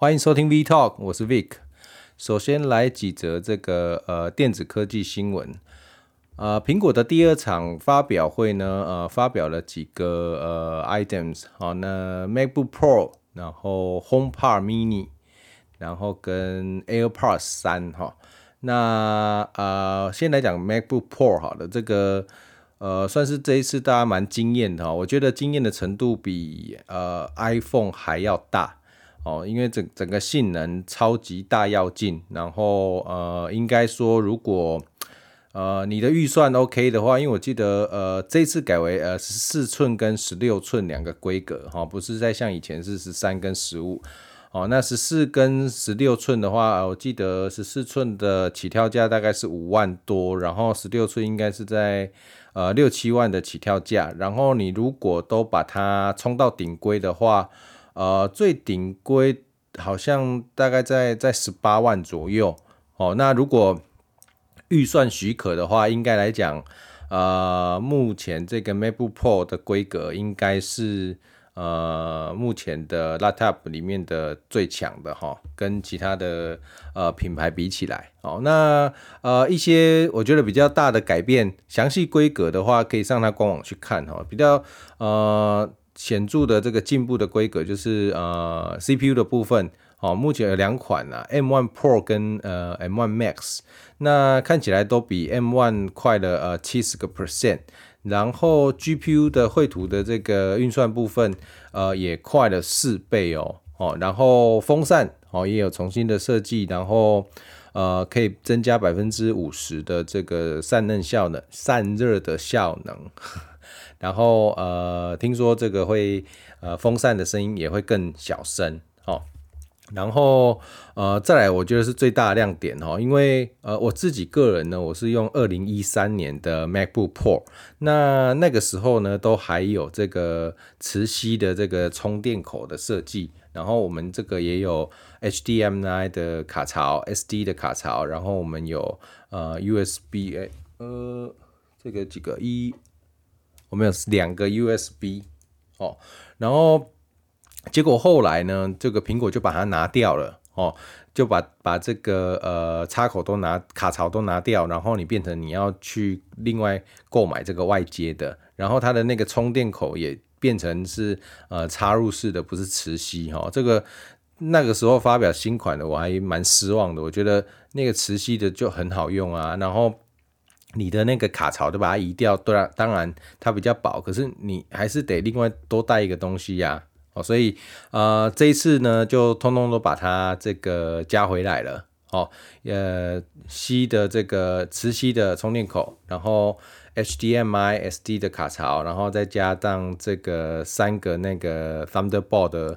欢迎收听 V Talk，我是 Vic。首先来几则这个呃电子科技新闻。呃，苹果的第二场发表会呢，呃，发表了几个呃 items，好，那 MacBook Pro，然后 HomePod Mini，然后跟 AirPods 三哈。那呃，先来讲 MacBook Pro 好的，这个呃算是这一次大家蛮惊艳的哈，我觉得惊艳的程度比呃 iPhone 还要大。哦，因为整整个性能超级大要进，然后呃，应该说如果呃你的预算 OK 的话，因为我记得呃这次改为呃十四寸跟十六寸两个规格哈、哦，不是在像以前是十三跟十五哦，那十四跟十六寸的话，我记得十四寸的起跳价大概是五万多，然后十六寸应该是在呃六七万的起跳价，然后你如果都把它冲到顶规的话。呃，最顶规好像大概在在十八万左右哦。那如果预算许可的话，应该来讲，呃，目前这个 MacBook Pro 的规格应该是呃目前的 Laptop 里面的最强的哈、哦，跟其他的呃品牌比起来哦。那呃一些我觉得比较大的改变，详细规格的话可以上它官网去看哈、哦。比较呃。显著的这个进步的规格就是呃 CPU 的部分，哦，目前有两款啊，M1 Pro 跟呃 M1 Max，那看起来都比 M1 快了呃七十个 percent，然后 GPU 的绘图的这个运算部分呃也快了四倍哦，哦，然后风扇哦也有重新的设计，然后呃可以增加百分之五十的这个散热效能，散热的效能。然后呃，听说这个会呃风扇的声音也会更小声哦。然后呃，再来我觉得是最大的亮点哦，因为呃我自己个人呢，我是用二零一三年的 MacBook Pro，那那个时候呢都还有这个磁吸的这个充电口的设计，然后我们这个也有 HDMI 的卡槽、SD 的卡槽，然后我们有呃 USB 哎呃这个几个一。我们有两个 USB 哦，然后结果后来呢，这个苹果就把它拿掉了哦，就把把这个呃插口都拿卡槽都拿掉，然后你变成你要去另外购买这个外接的，然后它的那个充电口也变成是呃插入式的，不是磁吸哈、哦。这个那个时候发表新款的我还蛮失望的，我觉得那个磁吸的就很好用啊，然后。你的那个卡槽都把它移掉，对啊，当然它比较薄，可是你还是得另外多带一个东西呀，哦，所以呃这一次呢就通通都把它这个加回来了，哦，呃吸的这个磁吸的充电口，然后 HDMI SD 的卡槽，然后再加上这个三个那个 Thunderbolt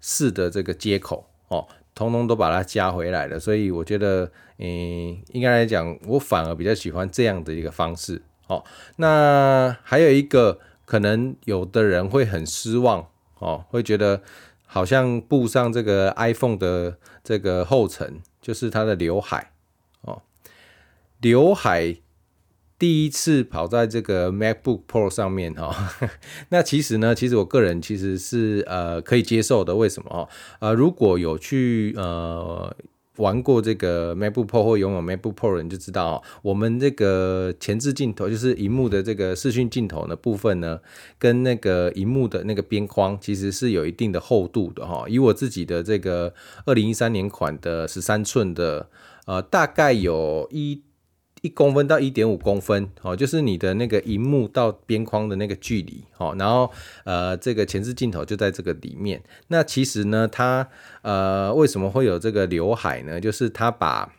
四的这个接口，哦。通通都把它加回来了，所以我觉得，嗯，应该来讲，我反而比较喜欢这样的一个方式。哦，那还有一个可能有的人会很失望，哦，会觉得好像步上这个 iPhone 的这个后尘，就是它的刘海，哦，刘海。第一次跑在这个 MacBook Pro 上面哈，那其实呢，其实我个人其实是呃可以接受的。为什么？呃，如果有去呃玩过这个 MacBook Pro 或拥有 MacBook Pro 的人就知道，我们这个前置镜头就是荧幕的这个视讯镜头的部分呢，跟那个荧幕的那个边框其实是有一定的厚度的哈。以我自己的这个二零一三年款的十三寸的，呃，大概有一。一公分到一点五公分，哦，就是你的那个荧幕到边框的那个距离，哦，然后呃，这个前置镜头就在这个里面。那其实呢，它呃为什么会有这个刘海呢？就是它把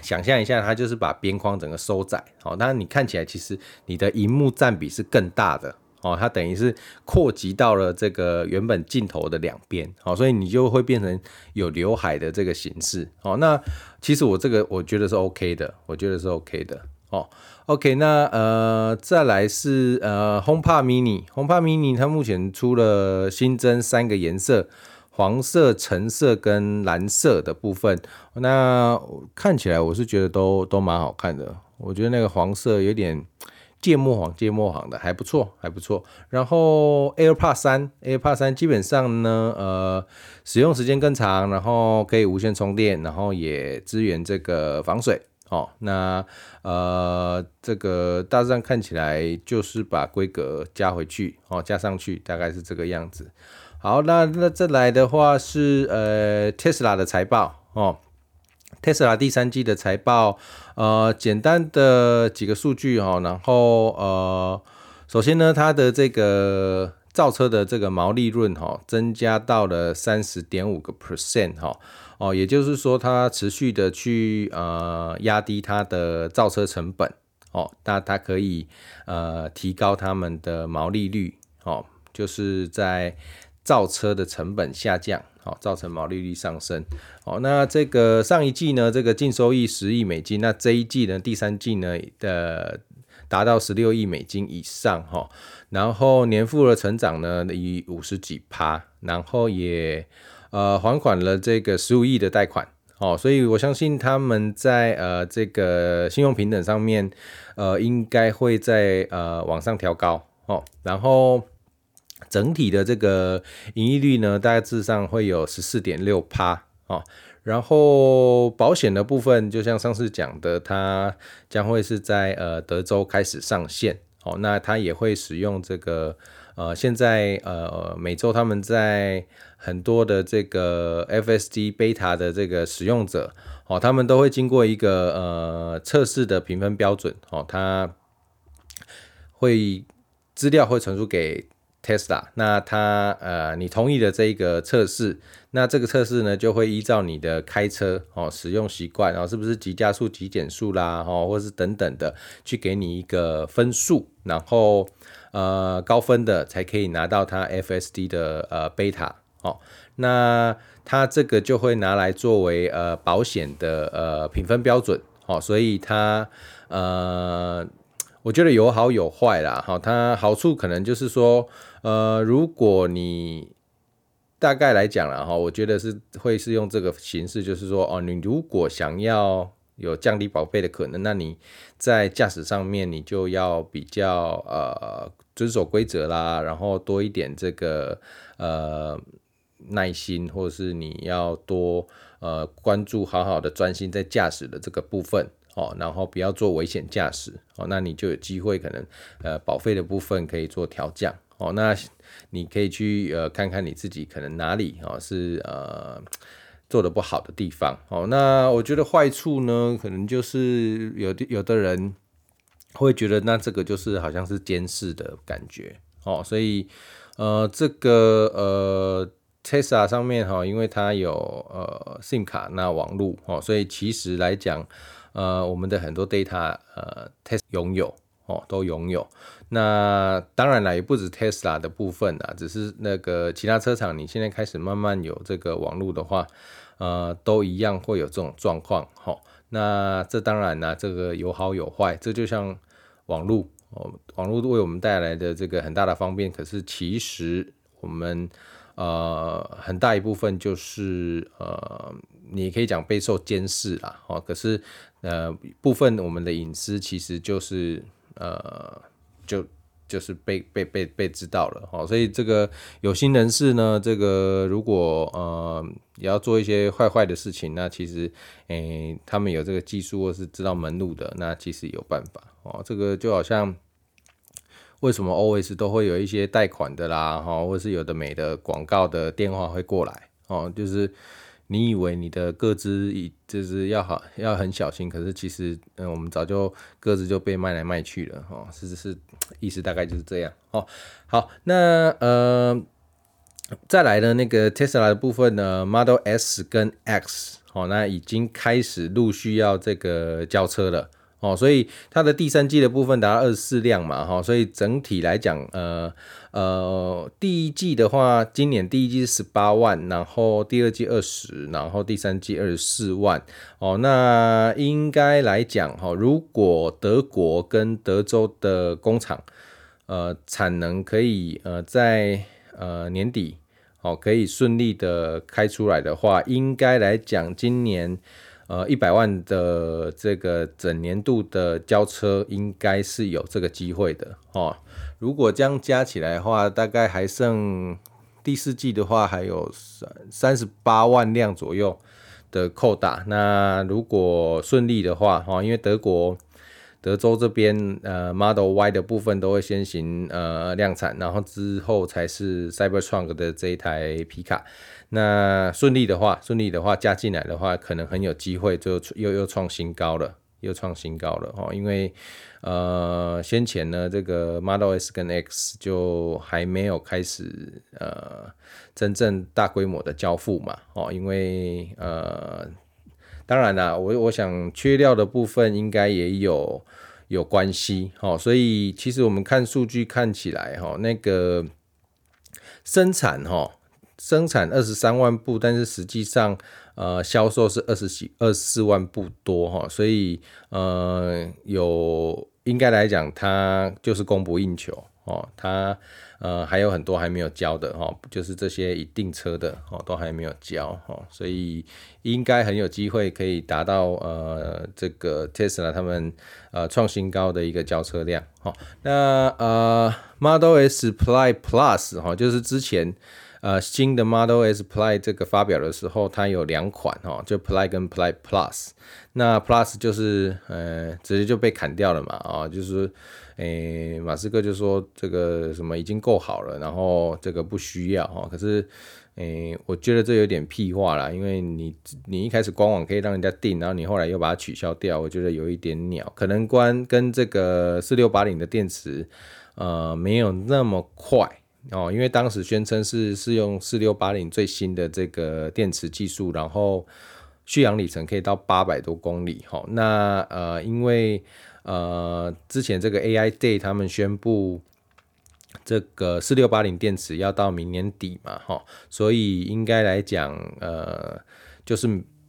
想象一下，它就是把边框整个收窄，哦，当然你看起来其实你的荧幕占比是更大的。哦，它等于是扩及到了这个原本镜头的两边，哦，所以你就会变成有刘海的这个形式。哦，那其实我这个我觉得是 OK 的，我觉得是 OK 的。哦，OK，那呃再来是呃 HomePod Mini，HomePod Mini 它目前出了新增三个颜色，黄色、橙色跟蓝色的部分。那看起来我是觉得都都蛮好看的，我觉得那个黄色有点。芥末黄芥末黄的还不错还不错。然后 AirPods 三 AirPods 三基本上呢，呃，使用时间更长，然后可以无线充电，然后也支援这个防水。哦，那呃，这个大致上看起来就是把规格加回去，哦，加上去，大概是这个样子。好，那那再来的话是呃，Tesla 的财报哦，Tesla 第三季的财报，呃，简单的几个数据哈，然后呃，首先呢，它的这个造车的这个毛利润哈，增加到了三十点五个 percent 哈。哦，也就是说，它持续的去呃压低它的造车成本，哦，那它可以呃提高他们的毛利率，哦，就是在造车的成本下降，哦，造成毛利率上升，哦，那这个上一季呢，这个净收益十亿美金，那这一季呢，第三季呢的达到十六亿美金以上，哈，然后年复合成长呢以五十几趴，然后也。呃，还款了这个十五亿的贷款，哦，所以我相信他们在呃这个信用平等上面，呃，应该会在呃往上调高，哦，然后整体的这个盈利率呢，大致上会有十四点六趴，哦，然后保险的部分，就像上次讲的，它将会是在呃德州开始上线，哦，那它也会使用这个。呃，现在呃，每周他们在很多的这个 FSD Beta 的这个使用者，哦，他们都会经过一个呃测试的评分标准，哦，他会资料会传输给 Tesla，那它呃，你同意的这一个测试，那这个测试呢，就会依照你的开车哦使用习惯，然后是不是急加速、急减速啦，哦，或是等等的，去给你一个分数，然后。呃，高分的才可以拿到它 FSD 的呃贝塔哦，那它这个就会拿来作为呃保险的呃评分标准哦，所以它呃，我觉得有好有坏啦哈，它好处可能就是说呃，如果你大概来讲了哈，我觉得是会是用这个形式，就是说哦，你如果想要。有降低保费的可能，那你在驾驶上面你就要比较呃遵守规则啦，然后多一点这个呃耐心，或者是你要多呃关注，好好的专心在驾驶的这个部分哦，然后不要做危险驾驶哦，那你就有机会可能呃保费的部分可以做调降哦，那你可以去呃看看你自己可能哪里哦是呃。做的不好的地方，哦，那我觉得坏处呢，可能就是有的有的人会觉得，那这个就是好像是监视的感觉，哦，所以呃，这个呃，Tesla 上面哈，因为它有呃 SIM 卡那网络，哦，所以其实来讲，呃，我们的很多 data 呃，test 拥有，哦，都拥有。那当然了，也不止 Tesla 的部分啊，只是那个其他车厂，你现在开始慢慢有这个网络的话，呃，都一样会有这种状况。齁，那这当然啦，这个有好有坏，这就像网络哦，网络为我们带来的这个很大的方便，可是其实我们呃很大一部分就是呃，你可以讲备受监视啦。哦，可是呃部分我们的隐私其实就是呃。就就是被被被被知道了哦，所以这个有心人士呢，这个如果呃也要做一些坏坏的事情，那其实诶、他们有这个技术或是知道门路的，那其实有办法哦。这个就好像为什么 always 都会有一些贷款的啦哈，或是有的没的广告的电话会过来哦，就是。你以为你的个资已就是要好要很小心，可是其实嗯，我们早就个资就被卖来卖去了哦，是是是，意思大概就是这样哦。好，那呃，再来呢那个 Tesla 的部分呢，Model S 跟 X 哦，那已经开始陆续要这个交车了。哦，所以它的第三季的部分达到二十四辆嘛，哈，所以整体来讲，呃呃，第一季的话，今年第一季是十八万，然后第二季二十，然后第三季二十四万，哦，那应该来讲，哈，如果德国跟德州的工厂，呃，产能可以呃在呃年底，哦，可以顺利的开出来的话，应该来讲，今年。呃一百万的这个整年度的交车应该是有这个机会的哦。如果这样加起来的话，大概还剩第四季的话还有三三十八万辆左右的扣打。那如果顺利的话，哈，因为德国。德州这边呃，Model Y 的部分都会先行呃量产，然后之后才是 Cybertruck 的这一台皮卡。那顺利的话，顺利的话加进来的话，可能很有机会就又又创新高了，又创新高了哦。因为呃先前呢，这个 Model S 跟 X 就还没有开始呃真正大规模的交付嘛哦，因为呃。当然啦，我我想缺料的部分应该也有有关系，哦，所以其实我们看数据看起来，齁，那个生产，齁，生产二十三万部，但是实际上，呃，销售是二十几二十四万部多，哈，所以，呃，有应该来讲，它就是供不应求，哦，它。呃，还有很多还没有交的哈，就是这些已订车的哦，都还没有交哈，所以应该很有机会可以达到呃这个 Tesla 他们呃创新高的一个交车量哈。那呃 Model S Plaid Plus 哈，就是之前呃新的 Model S Plaid 这个发表的时候，它有两款哈，就 Plaid 跟 Plaid Plus。那 Plus 就是呃直接就被砍掉了嘛啊，就是。诶、马斯克就说这个什么已经够好了，然后这个不需要哈。可是，诶、我觉得这有点屁话啦，因为你你一开始官网可以让人家订，然后你后来又把它取消掉，我觉得有一点鸟。可能关跟这个四六八零的电池，呃，没有那么快哦，因为当时宣称是是用四六八零最新的这个电池技术，然后续航里程可以到八百多公里哈。那呃，因为呃，之前这个 AI Day 他们宣布这个四六八零电池要到明年底嘛，哈，所以应该来讲，呃，就是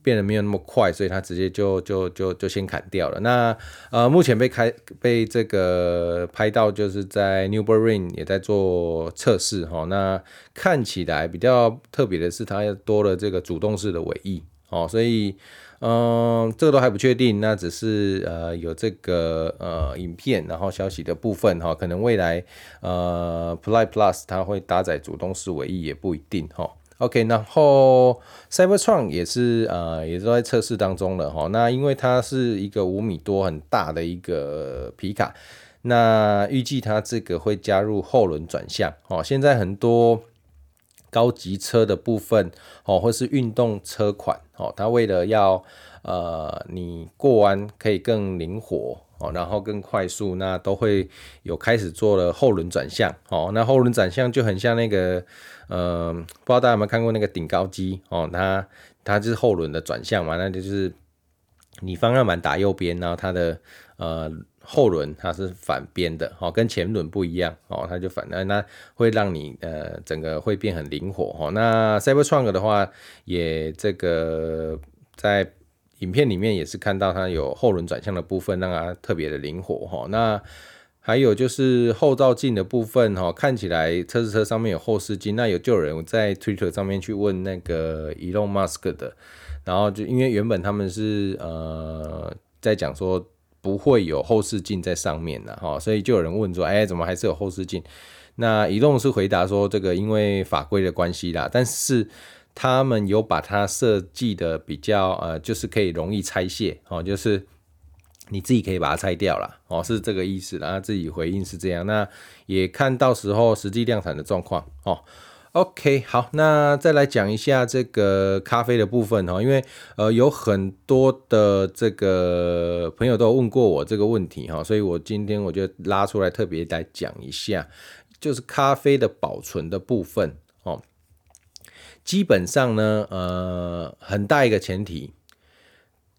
变得没有那么快，所以他直接就就就就先砍掉了。那呃，目前被开被这个拍到，就是在 Nürburgring 也在做测试，哈，那看起来比较特别的是，它又多了这个主动式的尾翼，哦，所以。嗯，这个都还不确定，那只是呃有这个呃影片，然后消息的部分哈，可能未来呃 Plaid Plus 它会搭载主动式尾翼也不一定哈。OK，然后 Cybertruck 也是呃也都在测试当中了哈。那因为它是一个五米多很大的一个皮卡，那预计它这个会加入后轮转向哦。现在很多。高级车的部分哦，或是运动车款哦，它为了要呃你过弯可以更灵活哦，然后更快速，那都会有开始做了后轮转向哦。那后轮转向就很像那个呃，不知道大家有没有看过那个顶高机哦，它它就是后轮的转向嘛，那就是你方向盘打右边，然后它的呃。后轮它是反边的，哦，跟前轮不一样，哦，它就反，那那会让你呃整个会变很灵活，哦，那 Cybertruck 的话，也这个在影片里面也是看到它有后轮转向的部分，让它特别的灵活，哈，那还有就是后照镜的部分，哈，看起来测试车上面有后视镜，那有就有人在 Twitter 上面去问那个 Elon Musk 的，然后就因为原本他们是呃在讲说。不会有后视镜在上面的哈，所以就有人问说，哎，怎么还是有后视镜？那移动是回答说，这个因为法规的关系啦，但是他们有把它设计的比较呃，就是可以容易拆卸哦，就是你自己可以把它拆掉了哦，是这个意思。然后自己回应是这样，那也看到时候实际量产的状况哦。OK，好，那再来讲一下这个咖啡的部分哈，因为呃有很多的这个朋友都问过我这个问题哈，所以我今天我就拉出来特别来讲一下，就是咖啡的保存的部分。基本上呢，呃，很大一个前提，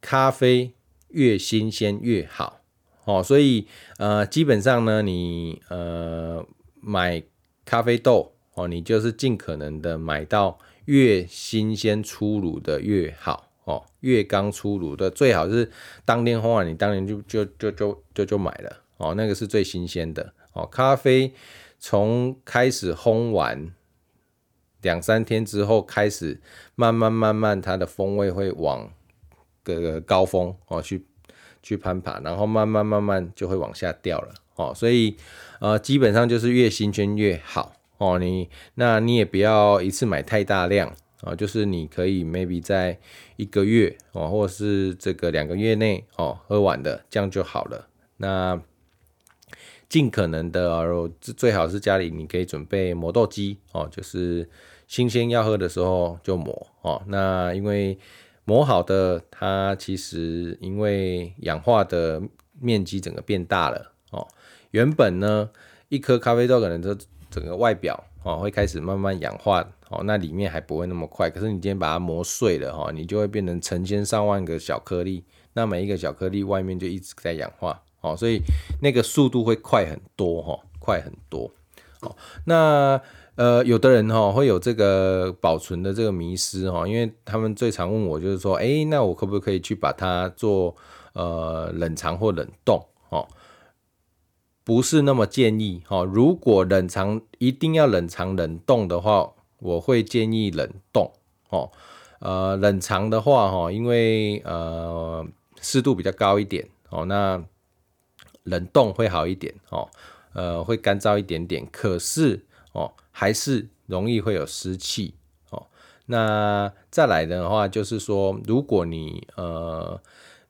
咖啡越新鲜越好哦，所以呃，基本上呢，你呃买咖啡豆。哦，你就是尽可能的买到越新鲜出炉的越好哦，越刚出炉的最好是当天烘完，你当天就就就就就就买了哦，那个是最新鲜的哦。咖啡从开始烘完两三天之后开始，慢慢慢慢它的风味会往个高峰哦，去去攀爬，然后慢慢慢慢就会往下掉了哦。所以呃，基本上就是越新鲜越好哦。你那你也不要一次买太大量哦，就是你可以 maybe 在一个月哦，或是这个两个月内哦喝完的，这样就好了。那尽可能的哦，最好是家里你可以准备磨豆机哦，就是新鲜要喝的时候就磨哦。那因为磨好的，它其实因为氧化的面积整个变大了哦。原本呢，一颗咖啡豆可能就整个外表哦会开始慢慢氧化哦，那里面还不会那么快。可是你今天把它磨碎了哈，你就会变成成千上万个小颗粒，那每一个小颗粒外面就一直在氧化哦，所以那个速度会快很多哈，快很多。哦，那。呃，有的人哈会有这个保存的这个迷失哈，因为他们最常问我就是说，哎、那我可不可以去把它做呃冷藏或冷冻？哦，不是那么建议哈。如果冷藏一定要冷藏冷冻的话，我会建议冷冻哦。呃，冷藏的话哈，因为呃湿度比较高一点哦，那冷冻会好一点哦，呃会干燥一点点，可是哦。还是容易会有湿气哦。那再来的话，就是说，如果你呃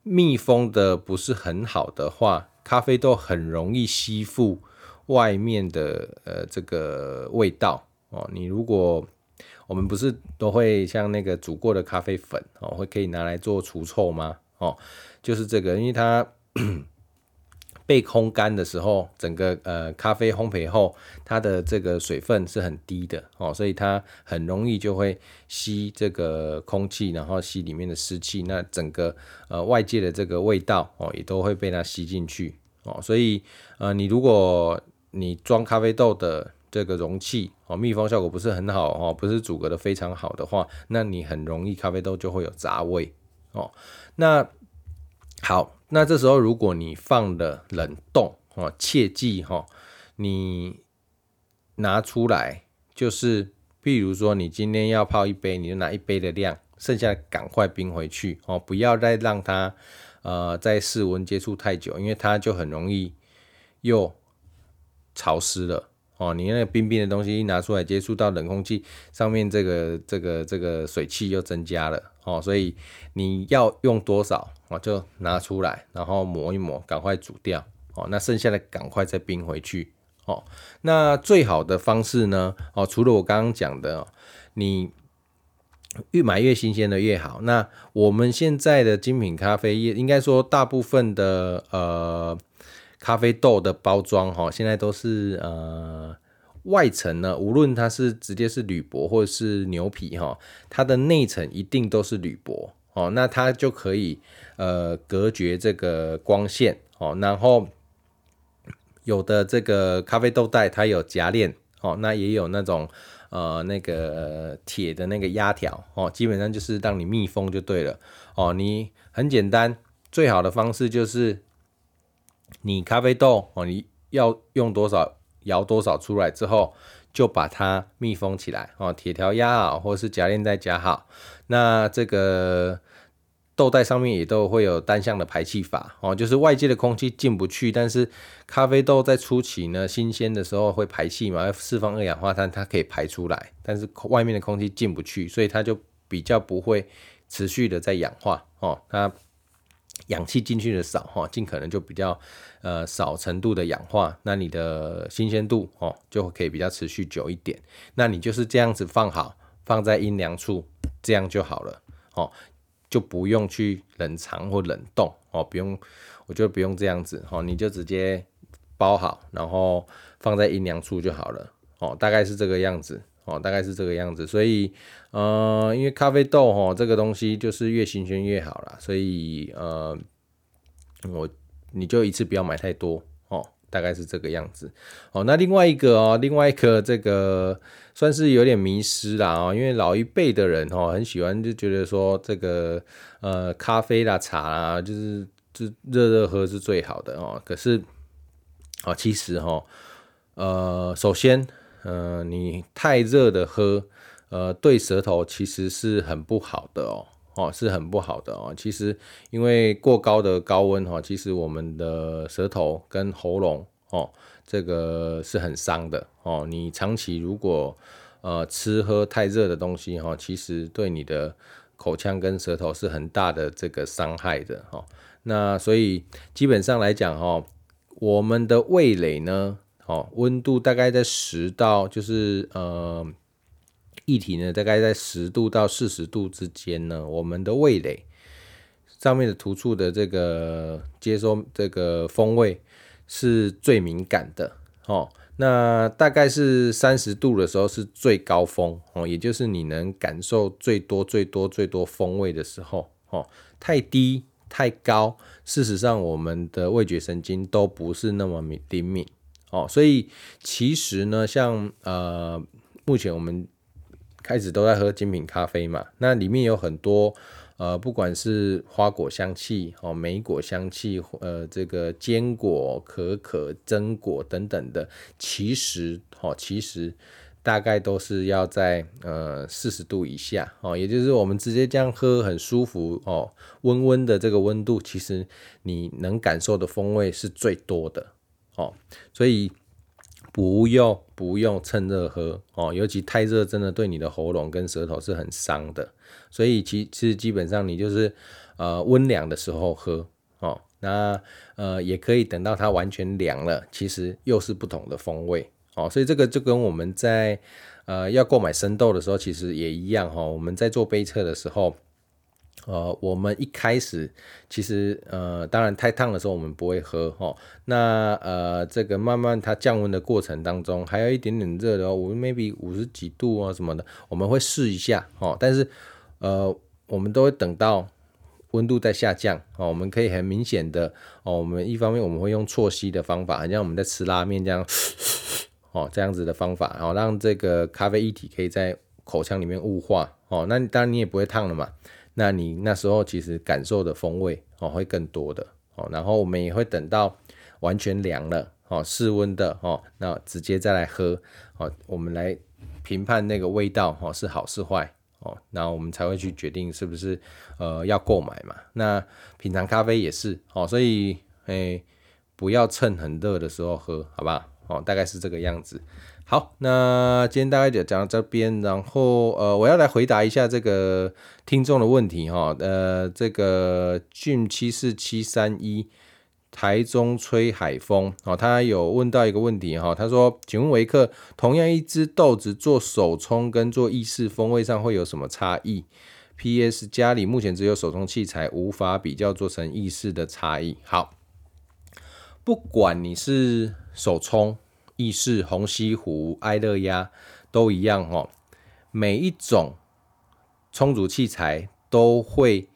密封的不是很好的话，咖啡豆很容易吸附外面的呃这个味道哦。你如果我们不是都会像那个煮过的咖啡粉哦，会可以拿来做除臭吗？哦，就是这个，因为它。被烘干的时候，整个呃咖啡烘焙后，它的这个水分是很低的哦，所以它很容易就会吸这个空气，然后吸里面的湿气，那整个呃外界的这个味道哦也都会被它吸进去哦，所以呃你如果你装咖啡豆的这个容器哦密封效果不是很好哦，不是阻隔的非常好的话，那你很容易咖啡豆就会有杂味哦，那好。那这时候，如果你放了冷冻哦，切记哈，你拿出来就是，比如说你今天要泡一杯，你就拿一杯的量，剩下赶快冰回去哦，不要再让它呃在室温接触太久，因为它就很容易又潮湿了。哦。你那个冰冰的东西一拿出来接触到冷空气上面，这个这个这个水汽又增加了哦，所以你要用多少？哦，就拿出来，然后磨一磨，赶快煮掉。哦，那剩下的赶快再冰回去。哦，那最好的方式呢？哦，除了我刚刚讲的，你越买越新鲜的越好。那我们现在的精品咖啡业，应该说大部分的呃咖啡豆的包装，哈，现在都是呃外层呢，无论它是直接是铝箔或者是牛皮，哈，它的内层一定都是铝箔。哦，那它就可以呃隔绝这个光线哦，然后有的这个咖啡豆袋它有夹链哦，那也有那种呃那个铁的那个压条哦，基本上就是让你密封就对了哦。你很简单，最好的方式就是你咖啡豆哦，你要用多少摇多少出来之后，就把它密封起来哦，铁条压好，或是夹链袋夹好。那这个豆袋上面也都会有单向的排气阀哦，就是外界的空气进不去，但是咖啡豆在初期呢，新鲜的时候会排气嘛，要释放二氧化碳，它可以排出来，但是外面的空气进不去，所以它就比较不会持续的在氧化哦，它氧气进去的少哈，尽可能就比较呃少程度的氧化，那你的新鲜度哦就可以比较持续久一点，那你就是这样子放好，放在阴凉处。这样就好了，哦，就不用去冷藏或冷冻，哦，不用，我觉得不用这样子，哦，你就直接包好，然后放在阴凉处就好了，哦，大概是这个样子，哦，大概是这个样子，所以，呃，因为咖啡豆，哦，这个东西就是越新鲜越好啦，所以，呃，我你就一次不要买太多哦。大概是这个样子，哦，那另外一个哦，另外一个这个算是有点迷失啦哦，因为老一辈的人哦很喜欢就觉得说这个呃咖啡啦茶啦就是就热热喝是最好的哦，可是哦其实哈呃首先呃你太热的喝呃对舌头其实是很不好的哦哦，是很不好的哦。其实因为过高的高温哈，其实我们的舌头跟喉咙哦，这个是很伤的哦。你长期如果呃吃喝太热的东西哈，其实对你的口腔跟舌头是很大的这个伤害的哈。那所以基本上来讲哈，我们的味蕾呢，哦，温度大概在十到就是呃。液体呢，大概在十度到四十度之间呢。我们的味蕾上面的突触的这个接收这个风味是最敏感的哦。那大概是三十度的时候是最高峰哦，也就是你能感受最多最多最多风味的时候哦。太低太高，事实上我们的味觉神经都不是那么敏灵敏哦。所以其实呢，像呃目前我们。开始都在喝精品咖啡嘛，那里面有很多呃，不管是花果香气哦、莓果香气，呃，这个坚果、可可、榛果等等的，其实哦，其实大概都是要在呃四十度以下哦，也就是我们直接这样喝很舒服哦，温温的这个温度，其实你能感受的风味是最多的哦，所以。不用不用趁热喝哦，尤其太热真的对你的喉咙跟舌头是很伤的，所以其其实基本上你就是呃温凉的时候喝哦，那呃也可以等到它完全凉了，其实又是不同的风味哦，所以这个就跟我们在呃要购买生豆的时候其实也一样哈，我们在做杯测的时候。呃，我们一开始其实呃，当然太烫的时候我们不会喝齁。那呃，这个慢慢它降温的过程当中，还有一点点热的话，我们 maybe 五十几度啊什么的，我们会试一下哦。但是呃，我们都会等到温度在下降哦，我们可以很明显的哦，我们一方面我们会用错吸的方法，好像我们在吃拉面这样哦，这样子的方法，然后让这个咖啡液体可以在口腔里面雾化哦。那当然你也不会烫了嘛。那你那时候其实感受的风味哦会更多的哦，然后我们也会等到完全凉了哦，室温的哦，那直接再来喝哦，我们来评判那个味道哦是好是坏哦，那我们才会去决定是不是呃要购买嘛。那品尝咖啡也是哦，所以诶不要趁很热的时候喝，好不好？哦，大概是这个样子。好，那今天大概就讲到这边，然后呃，我要来回答一下这个听众的问题哈，呃，这个俊七四七三一台中吹海风哦，他有问到一个问题哈，他说，请问维克，同样一只豆子做手冲跟做意式风味上会有什么差异？P.S. 家里目前只有手冲器材，无法比较做成意式的差异。好，不管你是手冲。意式、虹吸壶、爱乐压都一样哦。每一种充足器材都会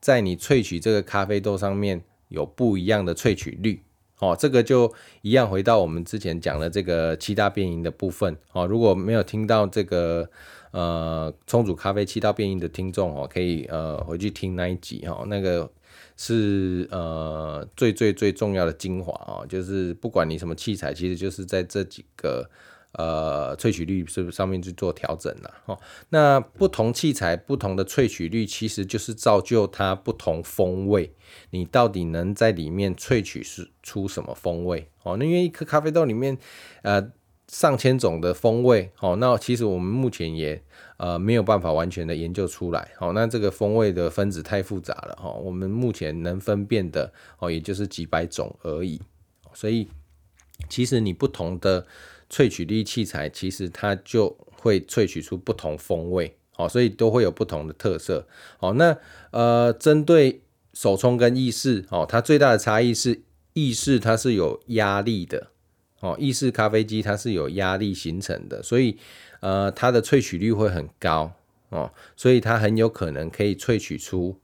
在你萃取这个咖啡豆上面有不一样的萃取率哦。这个就一样，回到我们之前讲的这个七大变因的部分哦。如果没有听到这个呃冲煮咖啡七大变因的听众哦，可以呃回去听那一集哦，那个。是呃最最最重要的精华哦，就是不管你什么器材，其实就是在这几个呃萃取率是不是上面去做调整了哦。那不同器材不同的萃取率，其实就是造就它不同风味。你到底能在里面萃取是出什么风味哦？那因为一颗咖啡豆里面呃。上千种的风味，好，那其实我们目前也呃没有办法完全的研究出来，好，那这个风味的分子太复杂了，哈，我们目前能分辨的哦，也就是几百种而已，所以其实你不同的萃取力器材，其实它就会萃取出不同风味，哦，所以都会有不同的特色，好，那呃针对手冲跟意式，哦，它最大的差异是意式它是有压力的。哦，意式咖啡机它是有压力形成的，所以呃，它的萃取率会很高哦，所以它很有可能可以萃取出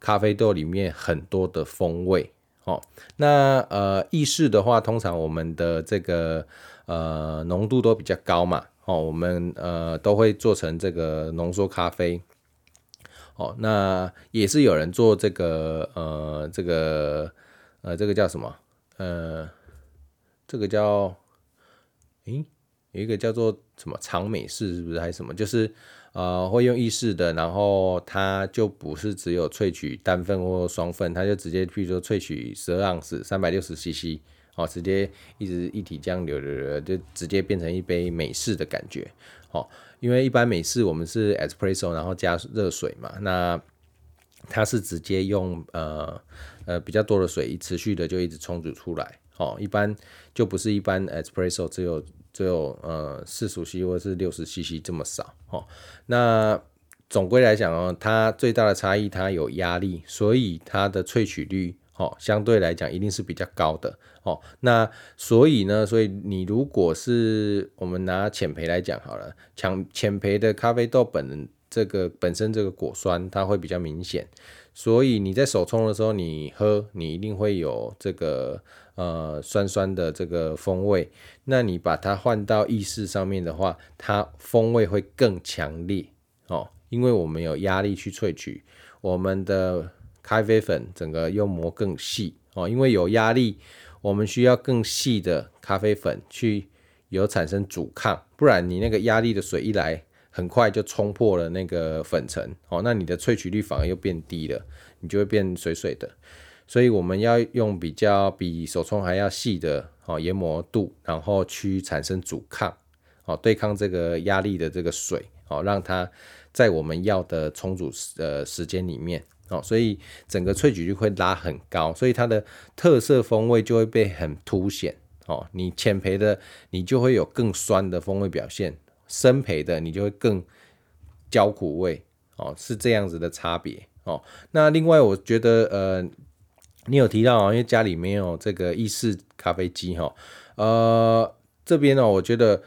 咖啡豆里面很多的风味哦。那呃，意式的话，通常我们的这个呃浓度都比较高嘛，哦，我们呃都会做成这个浓缩咖啡。哦，那也是有人做这个呃这个呃这个叫什么呃。这个叫，诶，有一个叫做什么长美式是不是还是什么？就是呃，会用意式的，然后它就不是只有萃取单份或双份，它就直接，譬如说萃取十二盎司，三百六十 CC，哦，直接一直一体这样流流流，就直接变成一杯美式的感觉，哦，因为一般美式我们是 espresso，然后加热水嘛，那它是直接用呃呃比较多的水，持续的就一直冲煮出来，哦，一般就不是一般 espresso 只有。只有呃四十 cc 或是六十 cc 这么少哦。那总归来讲哦，它最大的差异，它有压力，所以它的萃取率哦相对来讲一定是比较高的哦。那所以呢，所以你如果是我们拿浅焙来讲好了，浅浅焙的咖啡豆本这个本身这个果酸它会比较明显，所以你在手冲的时候你喝，你一定会有这个。呃，酸酸的这个风味，那你把它换到意式上面的话，它风味会更强烈。哦，因为我们有压力去萃取，我们的咖啡粉整个又磨更细。哦，因为有压力，我们需要更细的咖啡粉去有产生阻抗，不然你那个压力的水一来，很快就冲破了那个粉层哦，那你的萃取率反而又变低了，你就会变水水的。所以我们要用比较比手冲还要细的哦研磨度，然后去产生阻抗，哦对抗这个压力的这个水，哦让它在我们要的冲煮呃时间里面，哦所以整个萃取率会拉很高，所以它的特色风味就会被很凸显，哦你浅培的你就会有更酸的风味表现，深培的你就会更焦苦味，哦是这样子的差别，哦那另外我觉得呃。你有提到啊，因为家里没有这个意式咖啡机哈，呃，这边呢，我觉得，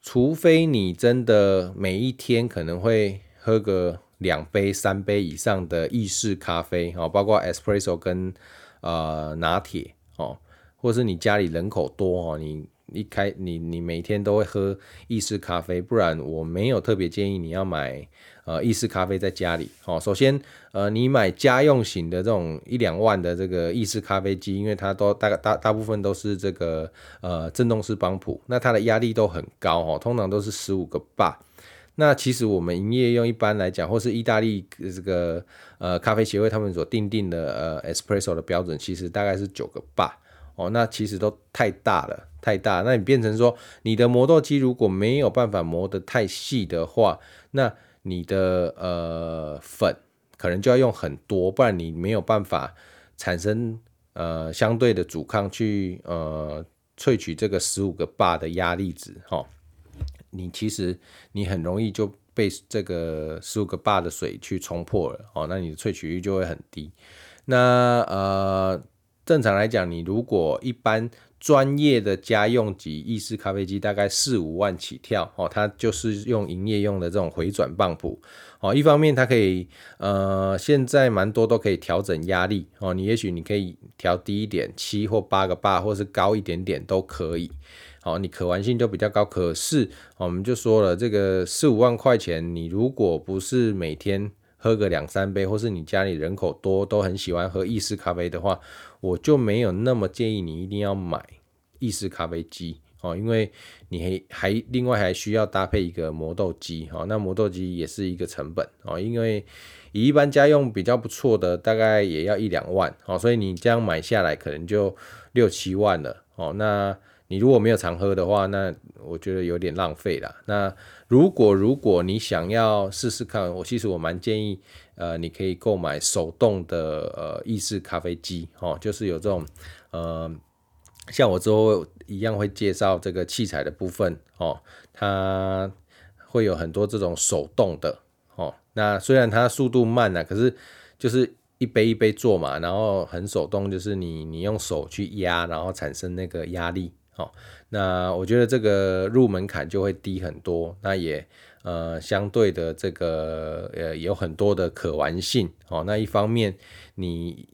除非你真的每一天可能会喝个两杯、三杯以上的意式咖啡哦，包括 espresso 跟呃拿铁哦，或是你家里人口多哦，你一开你你每天都会喝意式咖啡，不然我没有特别建议你要买。呃，意式咖啡在家里，哦，首先，呃，你买家用型的这种一两万的这个意式咖啡机，因为它都大概大大部分都是这个呃震动式帮浦，那它的压力都很高，哦，通常都是十五个巴。那其实我们营业用一般来讲，或是意大利这个呃咖啡协会他们所定定的呃 espresso 的标准，其实大概是九个巴哦，那其实都太大了，太大。那你变成说，你的磨豆机如果没有办法磨得太细的话，那你的呃粉可能就要用很多，不然你没有办法产生呃相对的阻抗去呃萃取这个十五个巴的压力值哈。你其实你很容易就被这个十五个巴的水去冲破了哦，那你的萃取率就会很低。那呃正常来讲，你如果一般。专业的家用级意式咖啡机大概四五万起跳哦，它就是用营业用的这种回转泵浦哦。一方面它可以呃，现在蛮多都可以调整压力哦。你也许你可以调低一点，七或八个 bar，或是高一点点都可以。哦，你可玩性就比较高。可是我们就说了，这个四五万块钱，你如果不是每天喝个两三杯，或是你家里人口多都很喜欢喝意式咖啡的话，我就没有那么建议你一定要买意式咖啡机哦，因为你还还另外还需要搭配一个磨豆机哦，那磨豆机也是一个成本哦，因为以一般家用比较不错的，大概也要一两万哦，所以你这样买下来可能就六七万了哦，那。你如果没有常喝的话，那我觉得有点浪费啦。那如果如果你想要试试看，我其实我蛮建议，呃，你可以购买手动的呃意式咖啡机，哦，就是有这种，呃，像我之后一样会介绍这个器材的部分，哦，它会有很多这种手动的，哦，那虽然它速度慢啊，可是就是一杯一杯做嘛，然后很手动，就是你你用手去压，然后产生那个压力。哦，那我觉得这个入门槛就会低很多，那也呃相对的这个呃有很多的可玩性哦。那一方面你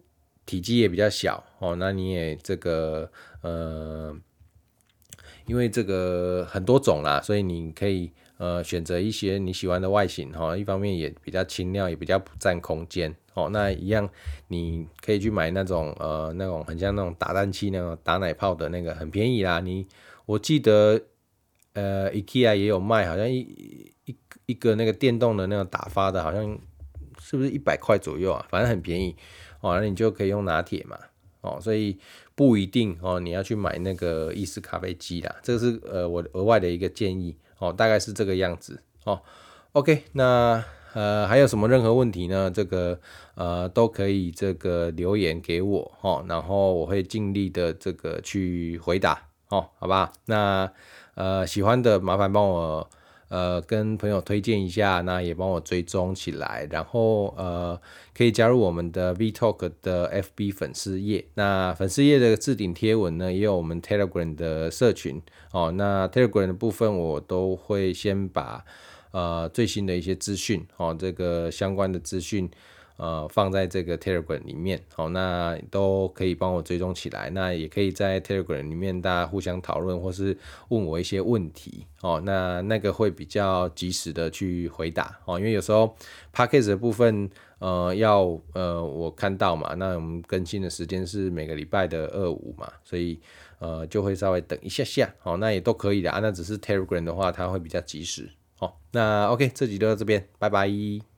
体积也比较小哦，那你也这个呃，因为这个很多种啦，所以你可以呃选择一些你喜欢的外形哈。一方面也比较轻量，也比较不占空间。哦，那一样，你可以去买那种呃，那种很像那种打蛋器那种打奶泡的那个，很便宜啦。你我记得呃，IKEA 也有卖，好像一一一个那个电动的那种打发的，好像是不是一百块左右啊？反正很便宜哦，那你就可以用拿铁嘛哦，所以不一定哦，你要去买那个意式咖啡机啦，这个是呃我额外的一个建议哦，大概是这个样子哦。OK，那。呃，还有什么任何问题呢？这个呃都可以这个留言给我哦，然后我会尽力的这个去回答哦，好吧？那呃喜欢的麻烦帮我呃跟朋友推荐一下，那也帮我追踪起来，然后呃可以加入我们的 V Talk 的 FB 粉丝页，那粉丝页的置顶贴文呢也有我们 Telegram 的社群哦，那 Telegram 的部分我都会先把。呃，最新的一些资讯，哦，这个相关的资讯，呃，放在这个 Telegram 里面，哦，那都可以帮我追踪起来。那也可以在 Telegram 里面大家互相讨论，或是问我一些问题，哦，那那个会比较及时的去回答，哦，因为有时候 Podcast 的部分，呃，要呃我看到嘛，那我们更新的时间是每个礼拜的二五嘛，所以呃就会稍微等一下下，哦，那也都可以的啊，那只是 Telegram 的话，它会比较及时。哦那 OK，这集就到这边，拜拜。